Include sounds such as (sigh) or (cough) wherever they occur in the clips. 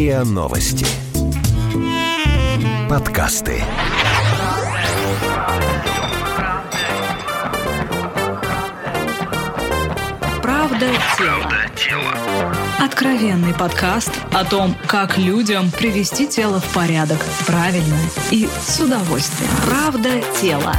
РИА Новости. Подкасты. Правда тело. Откровенный подкаст о том, как людям привести тело в порядок правильно и с удовольствием. Правда тело.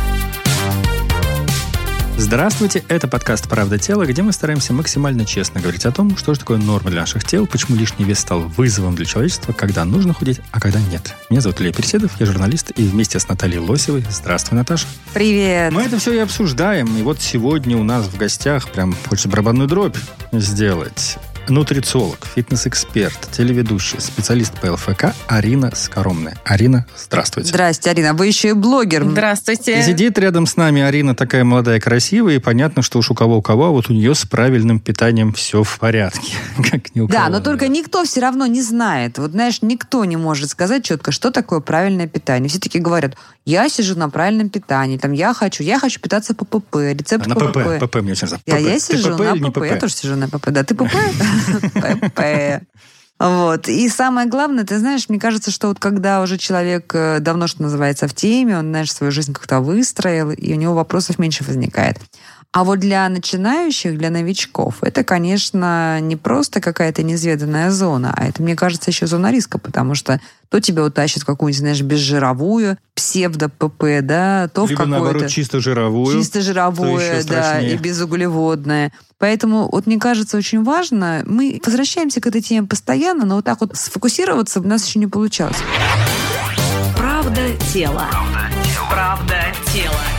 Здравствуйте, это подкаст «Правда тела», где мы стараемся максимально честно говорить о том, что же такое норма для наших тел, почему лишний вес стал вызовом для человечества, когда нужно худеть, а когда нет. Меня зовут Илья Переседов, я журналист, и вместе с Натальей Лосевой. Здравствуй, Наташа. Привет. Мы это все и обсуждаем, и вот сегодня у нас в гостях прям хочется барабанную дробь сделать. Нутрициолог, фитнес-эксперт, телеведущий, специалист по ЛФК Арина Скоромная. Арина, здравствуйте. Здрасте, Арина. Вы еще и блогер. Здравствуйте. Сидит рядом с нами Арина такая молодая, красивая, и понятно, что уж у кого у кого, а вот у нее с правильным питанием все в порядке. (laughs) Как ни у Да, кого. но только никто все равно не знает. Вот знаешь, никто не может сказать четко, что такое правильное питание. Все таки говорят, я сижу на правильном питании, там я хочу, я хочу питаться по ПП, рецепт на по ПП, ПП. ПП мне очень нравится. Я, ПП. я сижу ПП на не ПП. Я тоже сижу на ПП. Да, ты ПП? (laughs) ПП. Вот. И самое главное, ты знаешь, мне кажется, что вот когда уже человек э, давно, что называется, в теме, он, знаешь, свою жизнь как-то выстроил, и у него вопросов меньше возникает. А вот для начинающих, для новичков, это, конечно, не просто какая-то неизведанная зона, а это, мне кажется, еще зона риска, потому что то тебя утащит в какую-нибудь, знаешь, безжировую, псевдо-ПП, да, то Либо в наоборот какое-то... чисто жировую. Чисто жировое, да, и безуглеводное. Поэтому, вот мне кажется, очень важно, мы возвращаемся к этой теме постоянно, но вот так вот сфокусироваться у нас еще не получалось. Правда тело. Правда тело.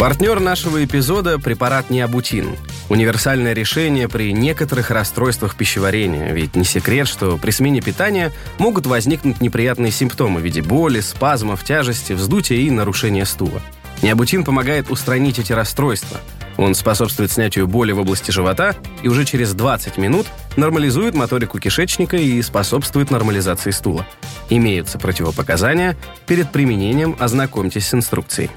Партнер нашего эпизода – препарат Необутин. Универсальное решение при некоторых расстройствах пищеварения. Ведь не секрет, что при смене питания могут возникнуть неприятные симптомы в виде боли, спазмов, тяжести, вздутия и нарушения стула. Необутин помогает устранить эти расстройства. Он способствует снятию боли в области живота и уже через 20 минут нормализует моторику кишечника и способствует нормализации стула. Имеются противопоказания. Перед применением ознакомьтесь с инструкцией.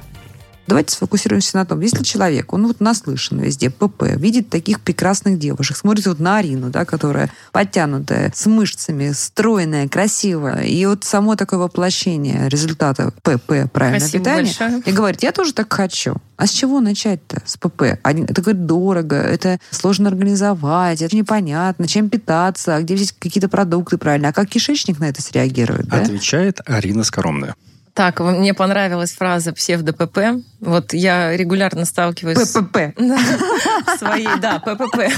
Давайте сфокусируемся на том, если человек, он вот наслышан везде, ПП, видит таких прекрасных девушек, смотрит вот на Арину, да, которая подтянутая, с мышцами, стройная, красивая, и вот само такое воплощение результата ПП, правильное Спасибо питание, большое. и говорит, я тоже так хочу. А с чего начать-то? С ПП. Это, говорит, дорого, это сложно организовать, это непонятно, чем питаться, а где взять какие-то продукты правильно, а как кишечник на это среагирует, да? Отвечает Арина Скоромная. Так, мне понравилась фраза псевдо-ПП. Вот я регулярно сталкиваюсь с- ППП. (laughs) своей, да, ППП,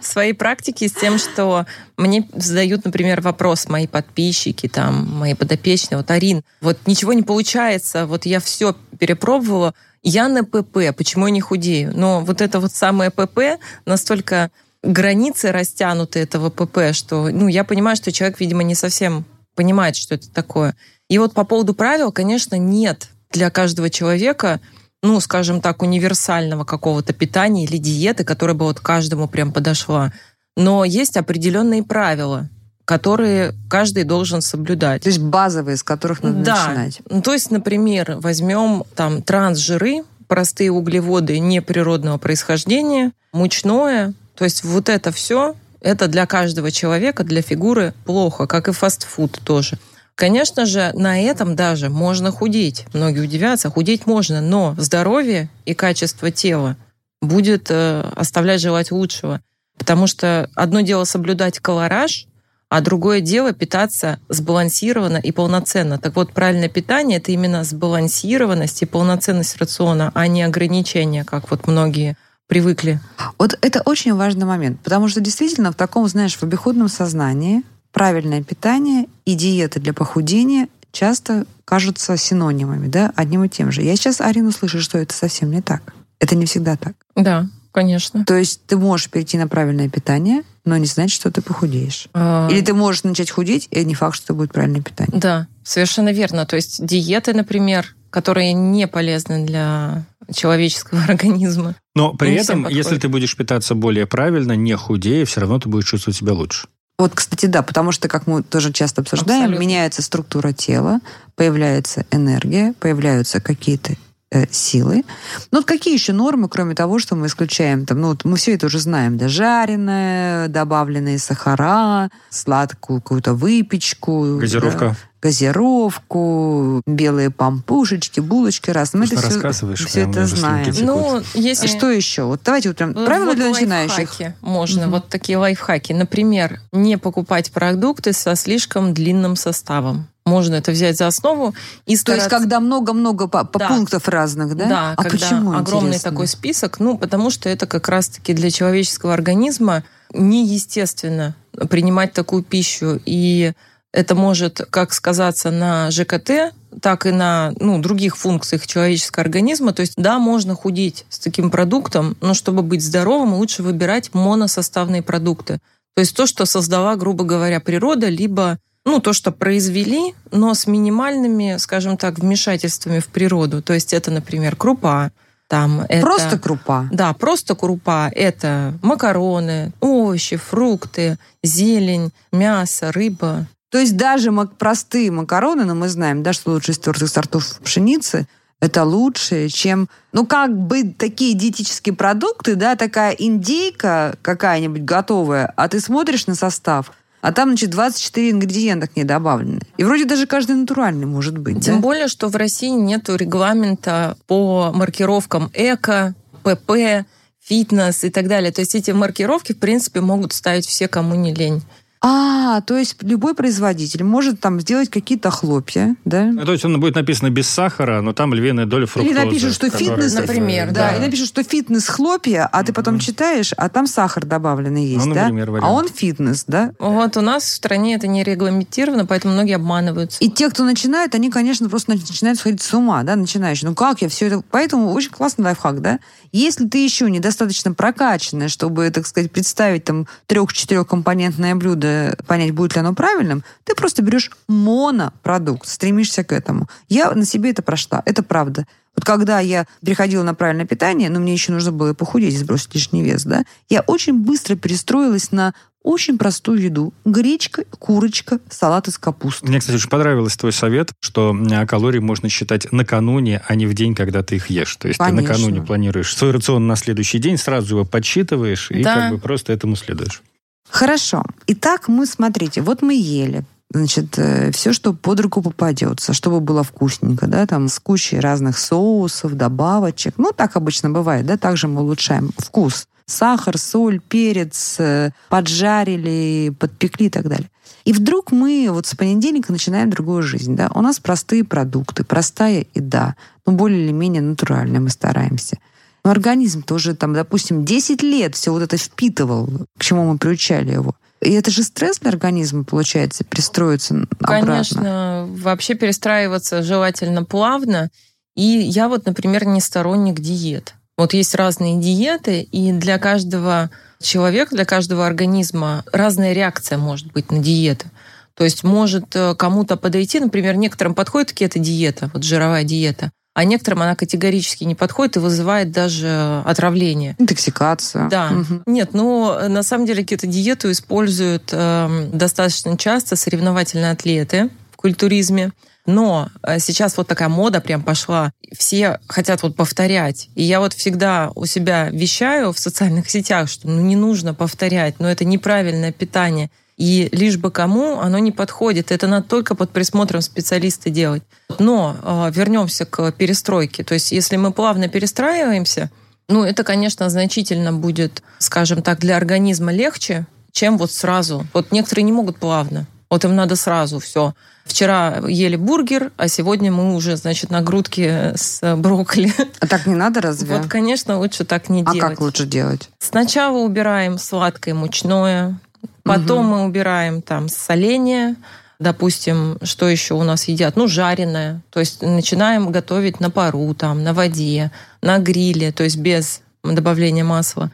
своей практике с тем, что мне задают, например, вопрос мои подписчики, там, мои подопечные, вот, Арин, вот ничего не получается, вот я все перепробовала, я на ПП, почему я не худею? Но вот это вот самое ПП настолько границы растянуты этого ПП, что, ну, я понимаю, что человек, видимо, не совсем понимает, что это такое. И вот по поводу правил, конечно, нет для каждого человека ну, скажем так, универсального какого-то питания или диеты, которая бы вот каждому прям подошла. Но есть определенные правила, которые каждый должен соблюдать. То есть базовые, с которых надо да. начинать. Ну, то есть, например, возьмем там трансжиры, простые углеводы неприродного происхождения, мучное. То есть вот это все, это для каждого человека, для фигуры плохо, как и фастфуд тоже. Конечно же, на этом даже можно худеть. Многие удивятся, худеть можно, но здоровье и качество тела будет э, оставлять желать лучшего. Потому что одно дело соблюдать колораж, а другое дело питаться сбалансированно и полноценно. Так вот, правильное питание – это именно сбалансированность и полноценность рациона, а не ограничения, как вот многие привыкли. Вот это очень важный момент, потому что действительно в таком, знаешь, в обиходном сознании правильное питание и диета для похудения часто кажутся синонимами, да, одним и тем же. Я сейчас Арину слышу, что это совсем не так. Это не всегда так. Да, конечно. То есть ты можешь перейти на правильное питание, но не значит, что ты похудеешь. А, Или ты можешь начать худеть, и не факт, что это будет правильное питание. Да, совершенно верно. То есть диеты, например, которые не полезны для человеческого (laughs) организма. Но при Не этом, если ты будешь питаться более правильно, не худее, все равно ты будешь чувствовать себя лучше. Вот, кстати, да, потому что, как мы тоже часто обсуждаем, Абсолютно. меняется структура тела, появляется энергия, появляются какие-то э, силы. Ну, вот какие еще нормы, кроме того, что мы исключаем? Там, ну, вот мы все это уже знаем. Да, жареное, добавленные сахара, сладкую какую-то выпечку. Газировка. Газировку, белые пампушечки, булочки раз. Мы это все, все это знаем. Ну, если... А что еще? Вот давайте вот прям ну, правила вот для начинающих. Можно, угу. вот такие лайфхаки. Например, не покупать продукты со слишком длинным составом можно это взять за основу и стараться... То есть, когда много-много по, по да. пунктов разных, да? Да, а когда почему, огромный интересно? такой список, ну, потому что это как раз-таки для человеческого организма неестественно принимать такую пищу. И это может как сказаться на ЖКТ, так и на ну, других функциях человеческого организма. То есть, да, можно худеть с таким продуктом, но чтобы быть здоровым, лучше выбирать моносоставные продукты. То есть то, что создала, грубо говоря, природа, либо ну, то, что произвели, но с минимальными, скажем так, вмешательствами в природу. То есть это, например, крупа, там это, просто крупа. Да, просто крупа. Это макароны, овощи, фрукты, зелень, мясо, рыба. То есть даже простые макароны, но мы знаем, да, что лучше из твердых сортов пшеницы, это лучше, чем, ну, как бы такие диетические продукты, да, такая индейка какая-нибудь готовая, а ты смотришь на состав, а там, значит, 24 ингредиента к ней добавлены. И вроде даже каждый натуральный может быть. Тем да? более, что в России нет регламента по маркировкам эко, ПП, фитнес и так далее. То есть эти маркировки, в принципе, могут ставить все, кому не лень. А, то есть любой производитель может там сделать какие-то хлопья, да? Ну, то есть он будет написано без сахара, но там львиная доля фруктозы. Или напишут, что фитнес, например, да, да. И напишут, что фитнес хлопья, а ты потом читаешь, а там сахар добавленный есть, ну, например, да? Вариант. А он фитнес, да? Вот у нас в стране это не регламентировано, поэтому многие обманываются. И те, кто начинает, они, конечно, просто начинают сходить с ума, да, начинающие. Ну как я все это... Поэтому очень классный лайфхак, да? Если ты еще недостаточно прокачанная, чтобы, так сказать, представить там трех-четырехкомпонентное блюдо, понять, будет ли оно правильным, ты просто берешь монопродукт, стремишься к этому. Я на себе это прошла, это правда. Вот когда я переходила на правильное питание, но мне еще нужно было похудеть, сбросить лишний вес, да, я очень быстро перестроилась на очень простую еду. Гречка, курочка, салат из капусты. Мне, кстати, очень понравился твой совет, что калории можно считать накануне, а не в день, когда ты их ешь. То есть Конечно. ты накануне планируешь свой рацион на следующий день, сразу его подсчитываешь и да. как бы просто этому следуешь. Хорошо. Итак, мы, смотрите, вот мы ели, значит, э, все, что под руку попадется, чтобы было вкусненько, да, там с кучей разных соусов, добавочек. Ну, так обычно бывает, да, также мы улучшаем вкус сахар, соль, перец, э, поджарили, подпекли и так далее. И вдруг мы вот с понедельника начинаем другую жизнь. Да? У нас простые продукты, простая еда, ну, более или менее натуральная мы стараемся. Но организм тоже, там, допустим, 10 лет все вот это впитывал, к чему мы приучали его. И это же стресс для организма, получается, перестроиться обратно. Конечно, вообще перестраиваться желательно плавно. И я вот, например, не сторонник диет. Вот есть разные диеты, и для каждого человека, для каждого организма разная реакция может быть на диеты. То есть может э, кому-то подойти, например, некоторым подходит кето-диета, вот жировая диета, а некоторым она категорически не подходит и вызывает даже отравление. Интоксикацию. Да. Угу. Нет, ну, на самом деле кето-диету используют э, достаточно часто соревновательные атлеты в культуризме. Но э, сейчас вот такая мода прям пошла. Все хотят вот повторять. И я вот всегда у себя вещаю в социальных (laughs) сетях, что ну не нужно повторять, но это неправильное питание. И лишь бы кому оно не подходит. Это надо только под присмотром специалиста делать. Но э, вернемся к перестройке. То есть если мы плавно перестраиваемся, ну это, конечно, значительно будет, скажем так, для организма легче, чем вот сразу. Вот некоторые не могут плавно. Вот им надо сразу все. Вчера ели бургер, а сегодня мы уже, значит, на грудке с брокколи. А так не надо разве? Вот, конечно, лучше так не а делать. А как лучше делать? Сначала убираем сладкое мучное, потом угу. мы убираем там соление, допустим, что еще у нас едят? Ну, жареное. То есть начинаем готовить на пару, там, на воде, на гриле, то есть без добавления масла.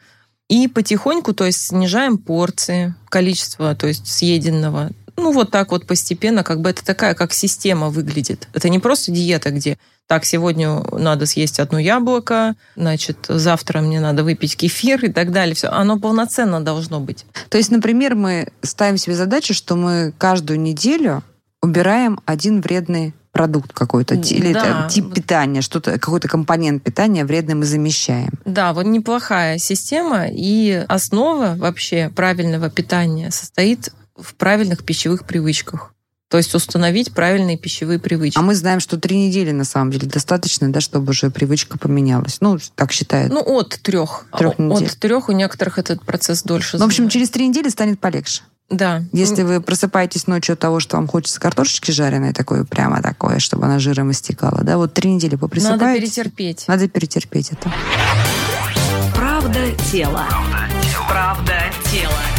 И потихоньку, то есть снижаем порции, количество, то есть съеденного ну, вот так вот постепенно, как бы это такая, как система выглядит. Это не просто диета, где так, сегодня надо съесть одно яблоко, значит, завтра мне надо выпить кефир и так далее. Все, оно полноценно должно быть. То есть, например, мы ставим себе задачу, что мы каждую неделю убираем один вредный продукт какой-то или Да. тип питания, что-то какой-то компонент питания вредный мы замещаем. Да, вот неплохая система, и основа вообще правильного питания состоит в правильных пищевых привычках. То есть установить правильные пищевые привычки. А мы знаем, что три недели на самом деле достаточно, да, чтобы уже привычка поменялась. Ну, так считают. Ну, от трех. Трех недель. От трех у некоторых этот процесс дольше Ну, в общем, через три недели станет полегче. Да. Если вы просыпаетесь ночью от того, что вам хочется картошечки жареной, такой прямо такое, чтобы она жиром истекала, да, вот три недели Надо поприсыпаетесь. перетерпеть. Надо перетерпеть это. Правда тела. Правда тела.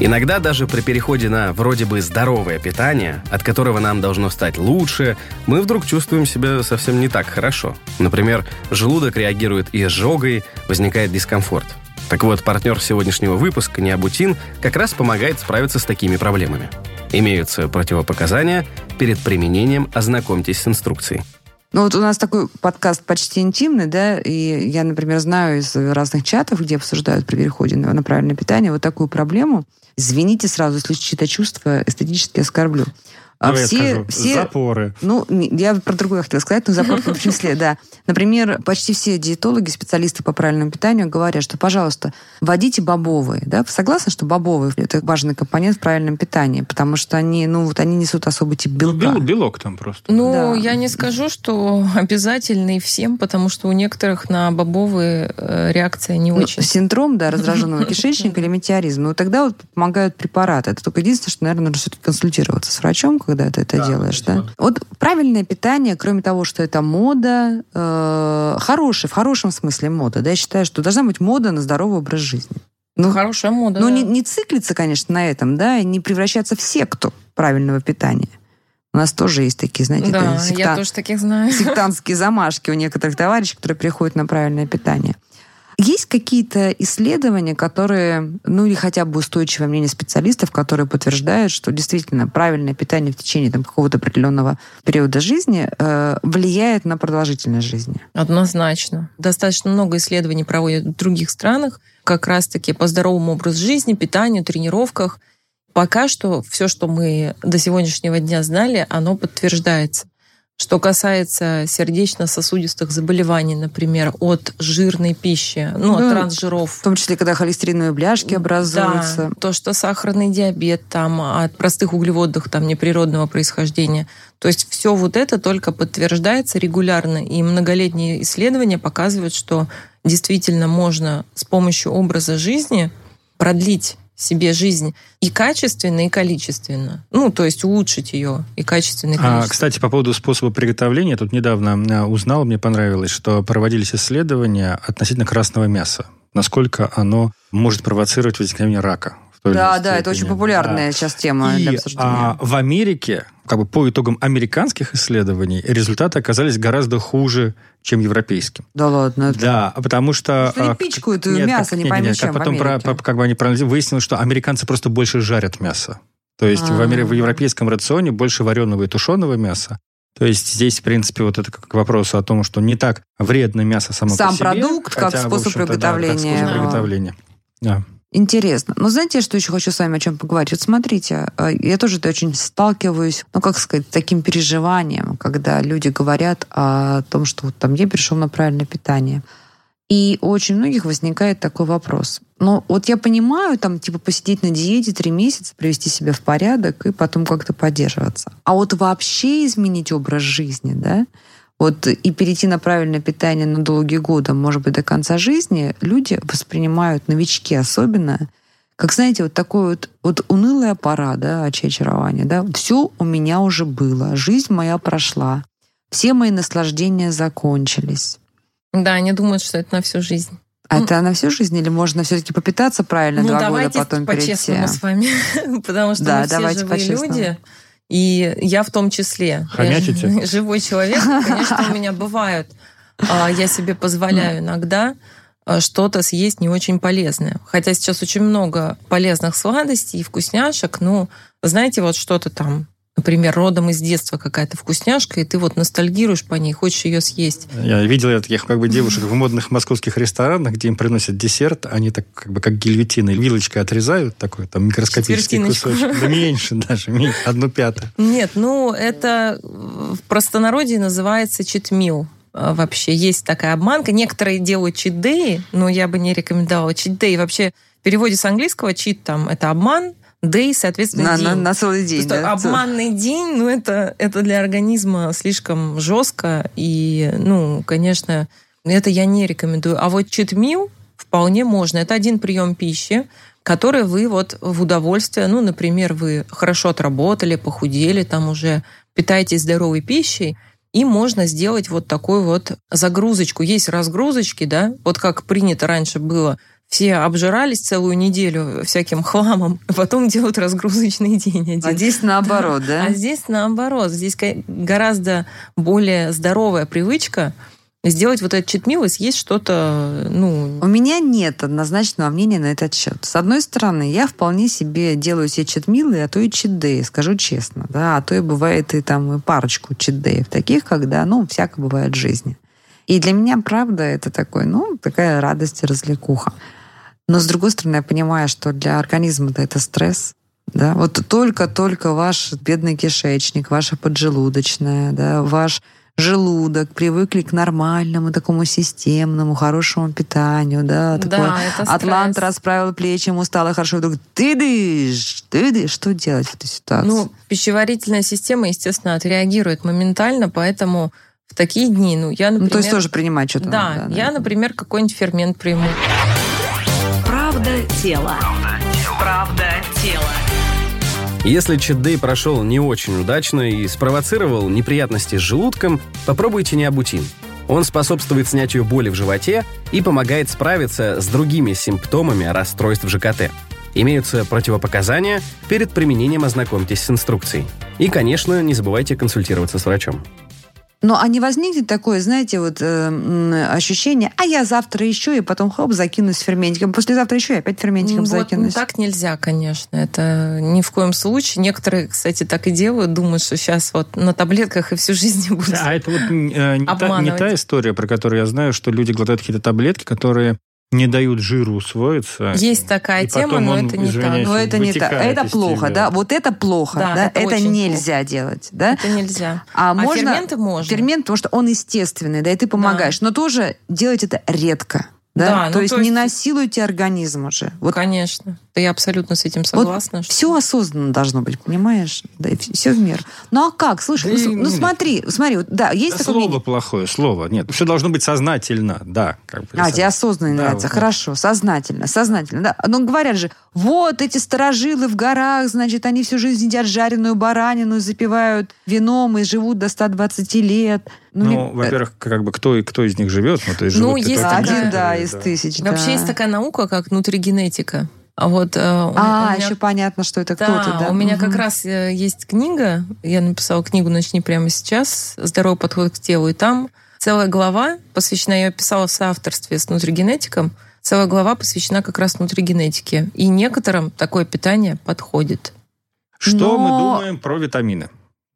Иногда даже при переходе на вроде бы здоровое питание, от которого нам должно стать лучше, мы вдруг чувствуем себя совсем не так хорошо. Например, желудок реагирует изжогой, возникает дискомфорт. Так вот, партнер сегодняшнего выпуска, Необутин, как раз помогает справиться с такими проблемами. Имеются противопоказания. Перед применением ознакомьтесь с инструкцией. Ну вот у нас такой подкаст почти интимный, да, и я, например, знаю из разных чатов, где обсуждают при переходе на, правильное питание вот такую проблему. Извините сразу, если чьи-то чувства эстетически оскорблю. А Давай я все, скажу. все, Запоры. Ну, я про другое хотела сказать, но запор в том числе, да. Например, почти все диетологи, специалисты по правильному питанию говорят, что, пожалуйста, вводите бобовые. Да? Вы согласны, что бобовые – это важный компонент в правильном питании, потому что они, ну, вот они несут особый тип Ну, белка. бел- белок там просто. Ну, Да. я не скажу, что обязательный всем, потому что у некоторых на бобовые э, реакция не Ну, очень. синдром, да, раздраженного (laughs) кишечника или метеоризм. Ну, тогда вот помогают препараты. Это только единственное, что, наверное, нужно все-таки консультироваться с врачом, когда ты это Да, делаешь, да? Вот правильное питание, кроме того, что это мода, э, хороший, в хорошем смысле мода, да, я считаю, что должна быть мода на здоровый образ жизни. Ну, Хорошая мода. ну да. не, не циклиться, конечно, на этом, да, и не превращаться в секту правильного питания. У нас тоже есть такие, знаете, Да, это секта- я тоже таких знаю. сектантские замашки у некоторых товарищей, которые приходят на правильное питание. Есть какие-то исследования, которые, ну или хотя бы устойчивое мнение специалистов, которые подтверждают, что действительно правильное питание в течение там, какого-то определенного периода жизни э, влияет на продолжительность жизни? Однозначно. Достаточно много исследований проводят в других странах, как раз-таки по здоровому образу жизни, питанию, тренировках. Пока что все, что мы до сегодняшнего дня знали, оно подтверждается. Что касается сердечно-сосудистых заболеваний, например, от жирной пищи, ну, от Ну, трансжиров, В том числе, когда холестериновые бляшки образуются. да, то, что сахарный диабет там от простых углеводов там неприродного происхождения. То есть все вот это только подтверждается регулярно, и многолетние исследования показывают, что действительно можно с помощью образа жизни продлить себе жизнь и качественно, и количественно. Ну, то есть улучшить ее и качественно, и А, количественно. кстати, по поводу способа приготовления, тут недавно а, узнал, мне понравилось, что проводились исследования относительно красного мяса. Насколько оно может провоцировать возникновение рака. Той Да, да, это очень популярная сейчас тема для И обсуждения. а, в Америке, как бы по итогам американских исследований, результаты оказались гораздо хуже, чем европейским. Да ладно. Да, потому что... Что они а, пичкают нет, мясо, как- не нет, пойми нет, чем как в потом про- по- как бы они проанализировали, выяснилось, что американцы просто больше жарят мясо. То есть в, Амери- в А. европейском рационе больше вареного и тушеного мяса. То есть здесь, в принципе, вот это как к вопросу о том, что не так вредно мясо само Сам по себе. продукт, как хотя, в способ общем-то, да, как приготовления способ приготовления. Да. Интересно. Но знаете, что еще хочу с вами о чем поговорить? Вот смотрите, э, я тоже это очень сталкиваюсь, ну, как сказать, с таким переживанием, когда люди говорят о том, что вот там я перешел на правильное питание. И у очень многих возникает такой вопрос. Ну, вот я понимаю, там, типа, посидеть на диете три месяца, привести себя в порядок и потом как-то поддерживаться. А вот вообще изменить образ жизни, да, вот и перейти на правильное питание на долгие годы, может быть, до конца жизни, люди воспринимают, новички особенно, как, знаете, вот такой вот, вот унылая пора, да, очарование, да, все у меня уже было, жизнь моя прошла, все мои наслаждения закончились. Да, они думают, что это на всю жизнь. А это на всю жизнь или можно все-таки попитаться правильно ну, два года, давайте потом перейти? по-честному с вами, (laughs) потому что Да, мы все давайте живые люди, и я в том числе. Хомячите? (laughs) Живой человек, конечно, у меня бывают. а, Я себе позволяю иногда а, что-то съесть не очень полезное. Хотя сейчас очень много полезных сладостей и вкусняшек, ну, знаете, вот что-то там например, родом из детства какая-то вкусняшка, и ты вот ностальгируешь по ней, хочешь ее съесть. Я видел я таких как бы девушек в модных московских ресторанах, где им приносят десерт, они так как бы как гильотиной вилочкой отрезают такой там микроскопический кусочек. Да меньше даже, одну пятую. Нет, ну это в простонародье называется читмил а, вообще есть такая обманка. Некоторые делают чит-деи, но я бы не рекомендовала чит-дей. Вообще в переводе с английского чит там это обман, Дэй, соответственно, на, день. На, на целый день, да? Обманный день, ну, это, это для организма слишком жестко. И, ну, конечно, это я не рекомендую. А вот читмил вполне можно. Это один прием пищи, который вы вот в удовольствие, ну, например, вы хорошо отработали, похудели, там уже питаетесь здоровой пищей, и можно сделать вот такую вот загрузочку. Есть разгрузочки, да, вот как принято раньше было – все обжирались целую неделю всяким хламом, а (laughs) потом делают разгрузочный день один. А здесь наоборот, (laughs) да? А здесь наоборот. Здесь гораздо более здоровая привычка сделать вот этот читмил и съесть что-то, ну... У меня нет однозначного мнения на этот счет. С одной стороны, я вполне себе делаю себе читмилы, а то и читдеи, скажу честно, да, а то и бывает и там и парочку читдеев таких, когда, ну, всяко бывает в жизни. И для меня, правда, это такой, ну, такая радость и развлекуха. Но, с другой стороны, я понимаю, что для организма это стресс. Да? Вот только-только ваш бедный кишечник, ваша поджелудочная, да, ваш желудок привыкли к нормальному, такому системному, хорошему питанию, да, да это Атлант расправил плечи, ему стало хорошо, вдруг ты дышь, ты дышь, что делать в этой ситуации? Ну, пищеварительная система, естественно, отреагирует моментально, поэтому в такие дни, ну, я, например... Ну, то есть тоже принимать что-то Да, надо, да я, например, какой-нибудь фермент приму. Правда тела. Правда тела. Если чит-дэй прошел не очень удачно и спровоцировал неприятности с желудком, попробуйте необутин. Он способствует снятию боли в животе и помогает справиться с другими симптомами расстройств ЖКТ. Имеются противопоказания, перед применением ознакомьтесь с инструкцией. И, конечно, не забывайте консультироваться с врачом. Но а не возникнет такое, знаете, вот э, ощущение, а я завтра еще, и потом хоп, закинусь ферментиком, послезавтра еще и опять ферментиком вот, закинусь. Так нельзя, конечно. Это ни в коем случае. Некоторые, кстати, так и делают, думают, что сейчас вот на таблетках и всю жизнь будут А это вот э, не, та, не та история, про которую я знаю, что люди глотают какие-то таблетки, которые не дают жиру усвоиться. Есть такая тема, но это не так. Но это не так. Это плохо, да? Вот это плохо, да? да? Это, это нельзя плохо. делать, да? Это нельзя. А, а можно, ферменты можно. Фермент, потому что он естественный, да, и ты помогаешь. Да. Но тоже делать это редко. Да? да то, ну, есть то есть не насилуйте организм уже. Вот. Конечно. Да я абсолютно с этим согласна. Вот что... Все осознанно должно быть, понимаешь? Да, все в меру. Ну а как? Слушай, да ну, и... ну смотри, смотри, да, есть да, такое Слово мнение? плохое, слово. Нет, все должно быть сознательно, да. Как бы, а, тебе осознанно да, нравится. Вот, Хорошо, сознательно, сознательно. Да. Но говорят же, вот эти сторожилы в горах, значит, они всю жизнь едят жареную баранину, запивают вином и живут до 120 лет. Ну, ну во-первых, как бы кто, кто из них живет? Ну, то есть ну, есть один, да, из да. тысяч. Вообще да. есть такая наука, как нутригенетика. А вот, э, а, меня... еще понятно, что это да, кто-то, да? у меня угу. как раз э, есть книга, я написала книгу «Начни прямо сейчас. Здоровый подход к телу». И там целая глава посвящена, я писала в соавторстве с нутригенетиком, целая глава посвящена как раз нутригенетике. И некоторым такое питание подходит. Что Но... мы думаем про витамины?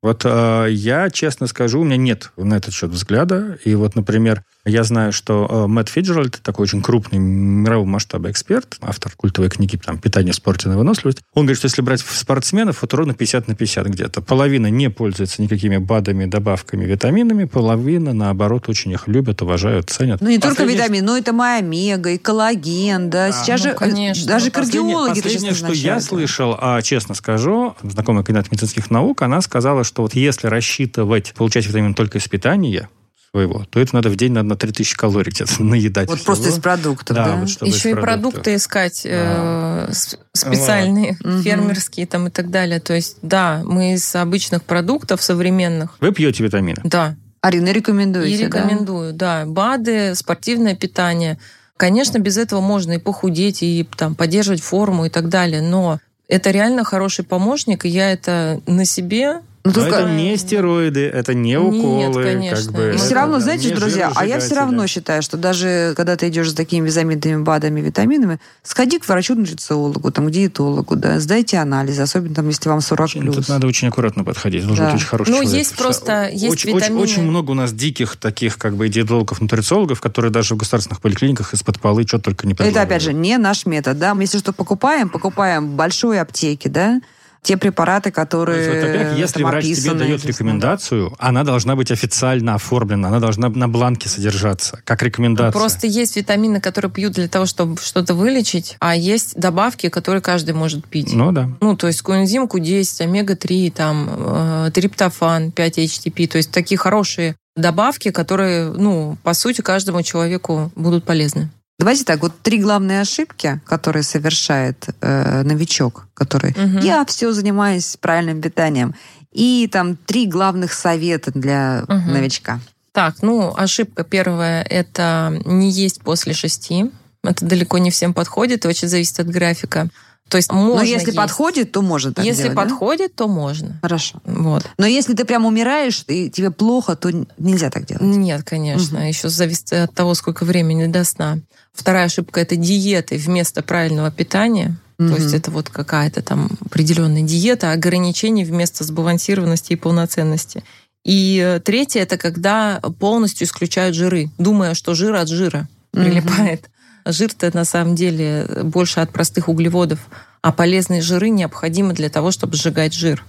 Вот э, я, честно скажу, у меня нет на этот счет взгляда. И вот, например, я знаю, что э, Мэтт Фиджеральд, такой очень крупный мирового масштаба эксперт, автор культовой книги там, «Питание, спортивная выносливость», он говорит, что если брать спортсменов, вот ровно 50 на 50 где-то. Половина не пользуется никакими БАДами, добавками, витаминами, половина, наоборот, очень их любят, уважают, ценят. Ну, не только витамины, но это и омега, и коллаген, да. да Сейчас ну, же конечно. даже кардиологи Последнее, что я слышал, а честно скажу, знакомая кандидат медицинских наук, она сказала, что вот если рассчитывать, получать витамин только из питания, своего, то это надо в день надо на 3000 калорий где-то (laughs) наедать. Вот всего. просто из продуктов, да? да? Вот, Еще и продукты искать да. э, специальные, вот. фермерские там и так далее. То есть, да, мы из обычных продуктов современных. Вы пьете витамины? Да. Арина, рекомендуете, И рекомендую, да? да. БАДы, спортивное питание. Конечно, без этого можно и похудеть, и там поддерживать форму и так далее, но это реально хороший помощник, и я это на себе Ну, Но только- это не стероиды, это не уколы. конечно. Как бы, И это все равно, знаете, не друзья, а я все равно считаю, что даже когда ты идешь с такими безамидными БАДами, витаминами, сходи к врачу-нутрициологу, там, к диетологу, да, сдайте анализы, особенно там, если вам 40 Очень- плюс. Тут надо очень аккуратно подходить. Должен Да. быть очень хороший Ну, человек. есть просто- есть очень, очень- витамины. очень много у нас диких таких как бы диетологов, нутрициологов, которые даже в государственных поликлиниках из-под полы что только не Это, предлагают. опять же, не наш метод, да. Мы, если что покупаем, покупаем в большой аптеке, да, те препараты, То которые есть, вот опять, если там врач тебе описаны, дает известно. рекомендацию, она должна быть официально оформлена, она должна на бланке содержаться, как рекомендация. Просто есть витамины, которые пьют для того, чтобы что-то вылечить, а есть добавки, которые каждый может пить. Ну да. Ну, то есть коэнзим Q10, омега-3, там, э, триптофан, 5-HTP, то есть такие хорошие добавки, которые, ну, по сути, каждому человеку будут полезны. Давайте так, вот три главные ошибки, которые совершает э, новичок, который Мгм. я все занимаюсь правильным питанием, и там три главных совета для Мгм. новичка. Так, ну, ошибка первая – это не есть после шести. Это далеко не всем подходит, очень зависит от графика. То есть можно Но если есть. подходит, то можно так Если делать, да? подходит, то можно. Хорошо. Вот. Но если ты прям умираешь, и тебе плохо, то нельзя так делать. Нет, конечно. Мгм. Еще зависит от того, сколько времени до сна. Вторая ошибка – это диеты вместо правильного питания. То Мгм. есть это вот какая-то там определенная диета, ограничения вместо сбалансированности и полноценности. И э, третье – это когда полностью исключают жиры, думая, что жир от жира Мгм. прилипает. Жир-то на самом деле больше от простых углеводов, а полезные жиры необходимы для того, чтобы сжигать жир.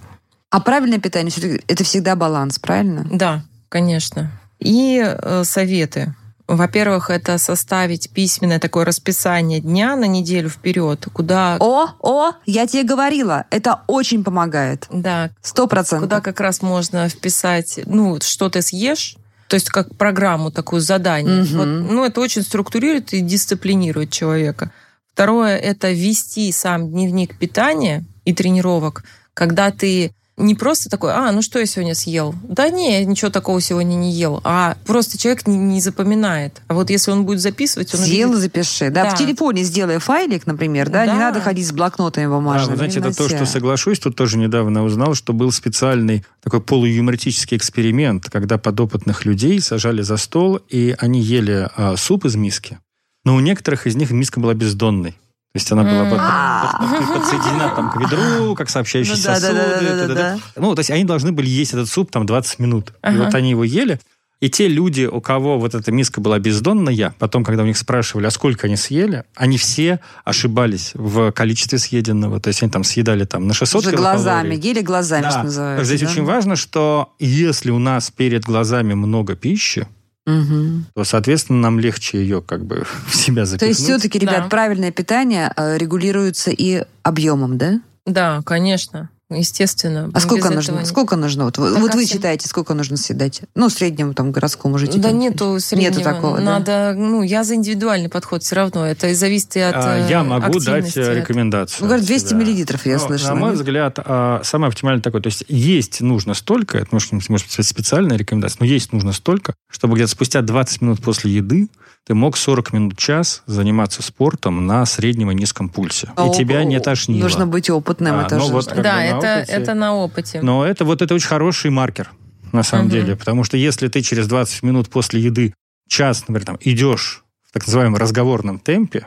А правильное питание это всегда баланс, правильно? Да, конечно. И э, советы. Во-первых, это составить письменное такое расписание дня на неделю вперед, куда, О, о, я тебе говорила, это очень помогает. да, Сто процентов. куда как раз можно вписать, ну, что ты съешь, то есть как программу такую задание. Мгм. Вот, ну, это очень структурирует и дисциплинирует человека. Второе – это вести сам дневник питания и тренировок, когда ты не просто такой, а, ну что я сегодня съел? Да не, я ничего такого сегодня не ел. А просто человек не, не запоминает. А вот если он будет записывать, он Съел, увидит- запиши. Да, Да. в телефоне сделай файлик, например, да, не Да. надо ходить с блокнотами Да, бумажными. вы знаете, это то, что соглашусь. Тут тоже недавно узнал, что был специальный такой полуюмористический эксперимент, когда подопытных людей сажали за стол, и они ели а, суп из миски. Но у некоторых из них миска была бездонной. То есть она была под- подсоединена там к ведру, как сообщающие сосуды. Ну, то есть они должны были есть этот суп там 20 минут. И вот они его ели. И те люди, у кого вот эта миска была бездонная, потом, когда у них спрашивали, а сколько они съели, они все ошибались в количестве съеденного. То есть они там съедали там на 600 Уже глазами, килокалорий. ели глазами, Да. что называется. Здесь да? очень важно, что если у нас перед глазами много пищи, Мгм. то, соответственно, нам легче ее как бы (laughs) в себя То запихнуть. есть все-таки, ребят, Да. правильное питание э, регулируется и объемом, да? Да, конечно, естественно. А сколько нужно? этого не- Сколько нужно? Вот, вы- Так, вот вы всем- считаете, сколько нужно съедать? Ну, среднему там городскому жителю. Да нету среднего. Нету такого, да? Надо, ну, я за индивидуальный подход все равно. Это и зависит и от А, э, Я могу дать э, от- рекомендацию. Ну, говорят, от 200 себя. миллилитров, я Ну, слышала. На мой нет? взгляд, а, самое оптимальное такое. То есть есть нужно столько, это может, может быть специальная рекомендация, но есть нужно столько, чтобы где-то спустя 20 минут после еды ты мог 40 минут, час заниматься спортом на среднем и низком пульсе. О, И тебя не о, тошнило. Нужно быть опытным, А, это ну же. вот Да, бы на это, опыте. это на опыте. Но это вот это очень хороший маркер, на самом Мгм. деле. Потому что если ты через 20 минут после еды час, например, там, идешь в так называемом разговорном темпе,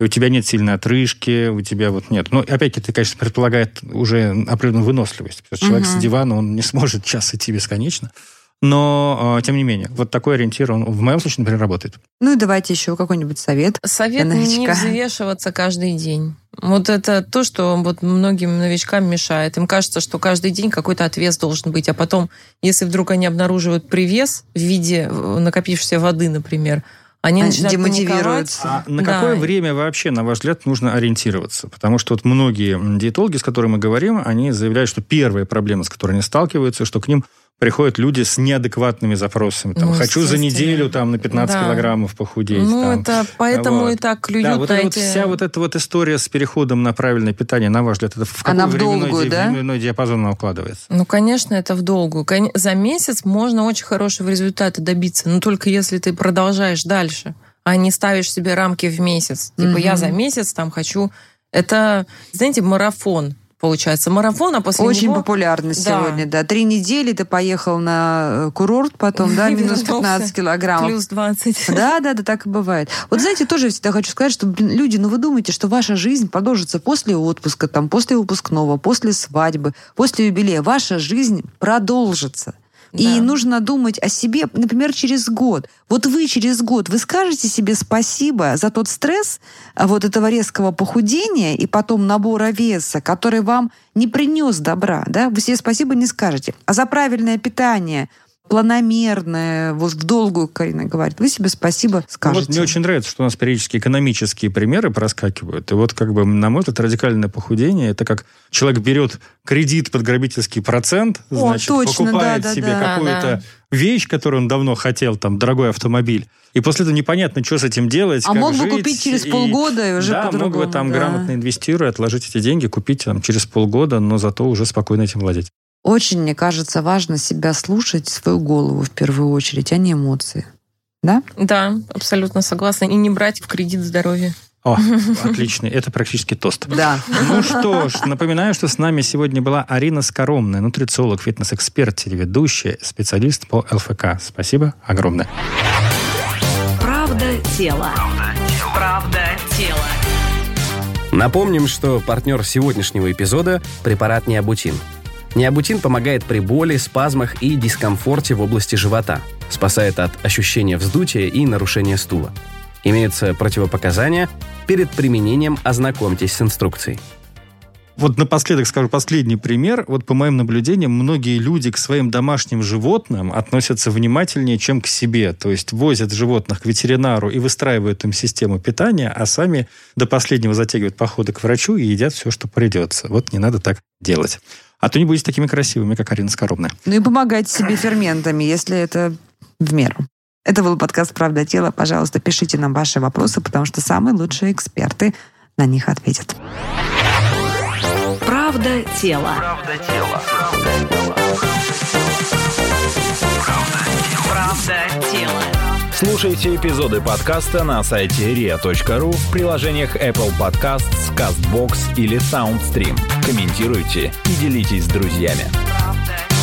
и у тебя нет сильной отрыжки, у тебя вот нет. Ну, опять-таки, это, конечно, предполагает уже определенную выносливость. Потому что человек Мгм. с дивана, он не сможет час идти бесконечно. Но, э, тем не менее, вот такой ориентир, он в моем случае, например, работает. Ну и давайте еще какой-нибудь совет. Совет для не взвешиваться каждый день. Вот это то, что вот многим новичкам мешает. Им кажется, что каждый день какой-то отвес должен быть, а потом, если вдруг они обнаруживают привес в виде накопившейся воды, например, они начинают демотивируются. А на Да. какое время вообще, на ваш взгляд, нужно ориентироваться? Потому что вот многие диетологи, с которыми мы говорим, они заявляют, что первая проблема, с которой они сталкиваются, что к ним приходят люди с неадекватными запросами. Там, Ну, Хочу за неделю там, на 15 Да. килограммов похудеть. Ну, там. это поэтому Вот. и так клюют Да, вот, эта вот эти... вся вот эта вот история с переходом на правильное питание, на ваш взгляд, это в какой Она в временной, долгую, ди- да? временной диапазон она укладывается? Ну, конечно, это в долгую. За месяц можно очень хорошего результата добиться, но только если ты продолжаешь дальше, а не ставишь себе рамки в месяц. Типа Мгм. я за месяц там хочу... Это, знаете, марафон. Получается, марафон, а после Очень него... популярно Да. сегодня, да. Три недели ты поехал на э, курорт, потом, да, (laughs) минус вернулся 15 килограммов. Плюс 20. Да, (laughs) да, да, так и бывает. Вот знаете, тоже я всегда хочу сказать, что, блин, люди, ну вы думаете, что ваша жизнь продолжится после отпуска, там, после выпускного, после свадьбы, после юбилея. Ваша жизнь продолжится. И Да. нужно думать о себе, например, через год. Вот вы через год, вы скажете себе спасибо за тот стресс а, вот этого резкого похудения и потом набора веса, который вам не принес добра, да? Вы себе спасибо не скажете. А за правильное питание, планомерное, вот в долгую, Карина говорит, вы себе спасибо Ну, скажете. Вот мне очень нравится, что у нас периодически экономические примеры проскакивают. И вот как бы, на мой взгляд, радикальное похудение, это как человек берет кредит под грабительский процент, О, значит, точно, покупает да, да, себе да. какую-то вещь, которую он давно хотел, там, дорогой автомобиль. И после этого непонятно, что с этим делать, А как мог бы жить. купить через И- полгода и уже Да, мог бы там да. грамотно инвестируя, отложить эти деньги, купить там через полгода, но зато уже спокойно этим владеть. Очень, мне кажется, важно себя слушать, свою голову в первую очередь, а не эмоции. Да? Да, абсолютно согласна. И не брать в кредит здоровье. О, (laughs) отлично, это практически тост. Да. Ну что ж, напоминаю, что с нами сегодня была Арина Скоромная, нутрициолог, фитнес-эксперт, телеведущая, специалист по ЛФК. Спасибо огромное. Правда тело. Правда тело. Напомним, что партнер сегодняшнего эпизода – препарат Необутин. Необутин помогает при боли, спазмах и дискомфорте в области живота, спасает от ощущения вздутия и нарушения стула. Имеются противопоказания. Перед применением ознакомьтесь с инструкцией. Вот напоследок скажу последний пример. Вот по моим наблюдениям, многие люди к своим домашним животным относятся внимательнее, чем к себе. То есть возят животных к ветеринару и выстраивают им систему питания, а сами до последнего затягивают походы к врачу и едят все, что придется. Вот не надо так делать. А то не будете такими красивыми, как Арина Скоробная. Ну и помогайте себе ферментами, если это в меру. Это был подкаст «Правда тела». Пожалуйста, пишите нам ваши вопросы, потому что самые лучшие эксперты на них ответят. Правда тело. Правда тело. Слушайте эпизоды подкаста на сайте ria.ru в приложениях Apple Podcasts, CastBox или SoundStream. Комментируйте и делитесь с друзьями. Правда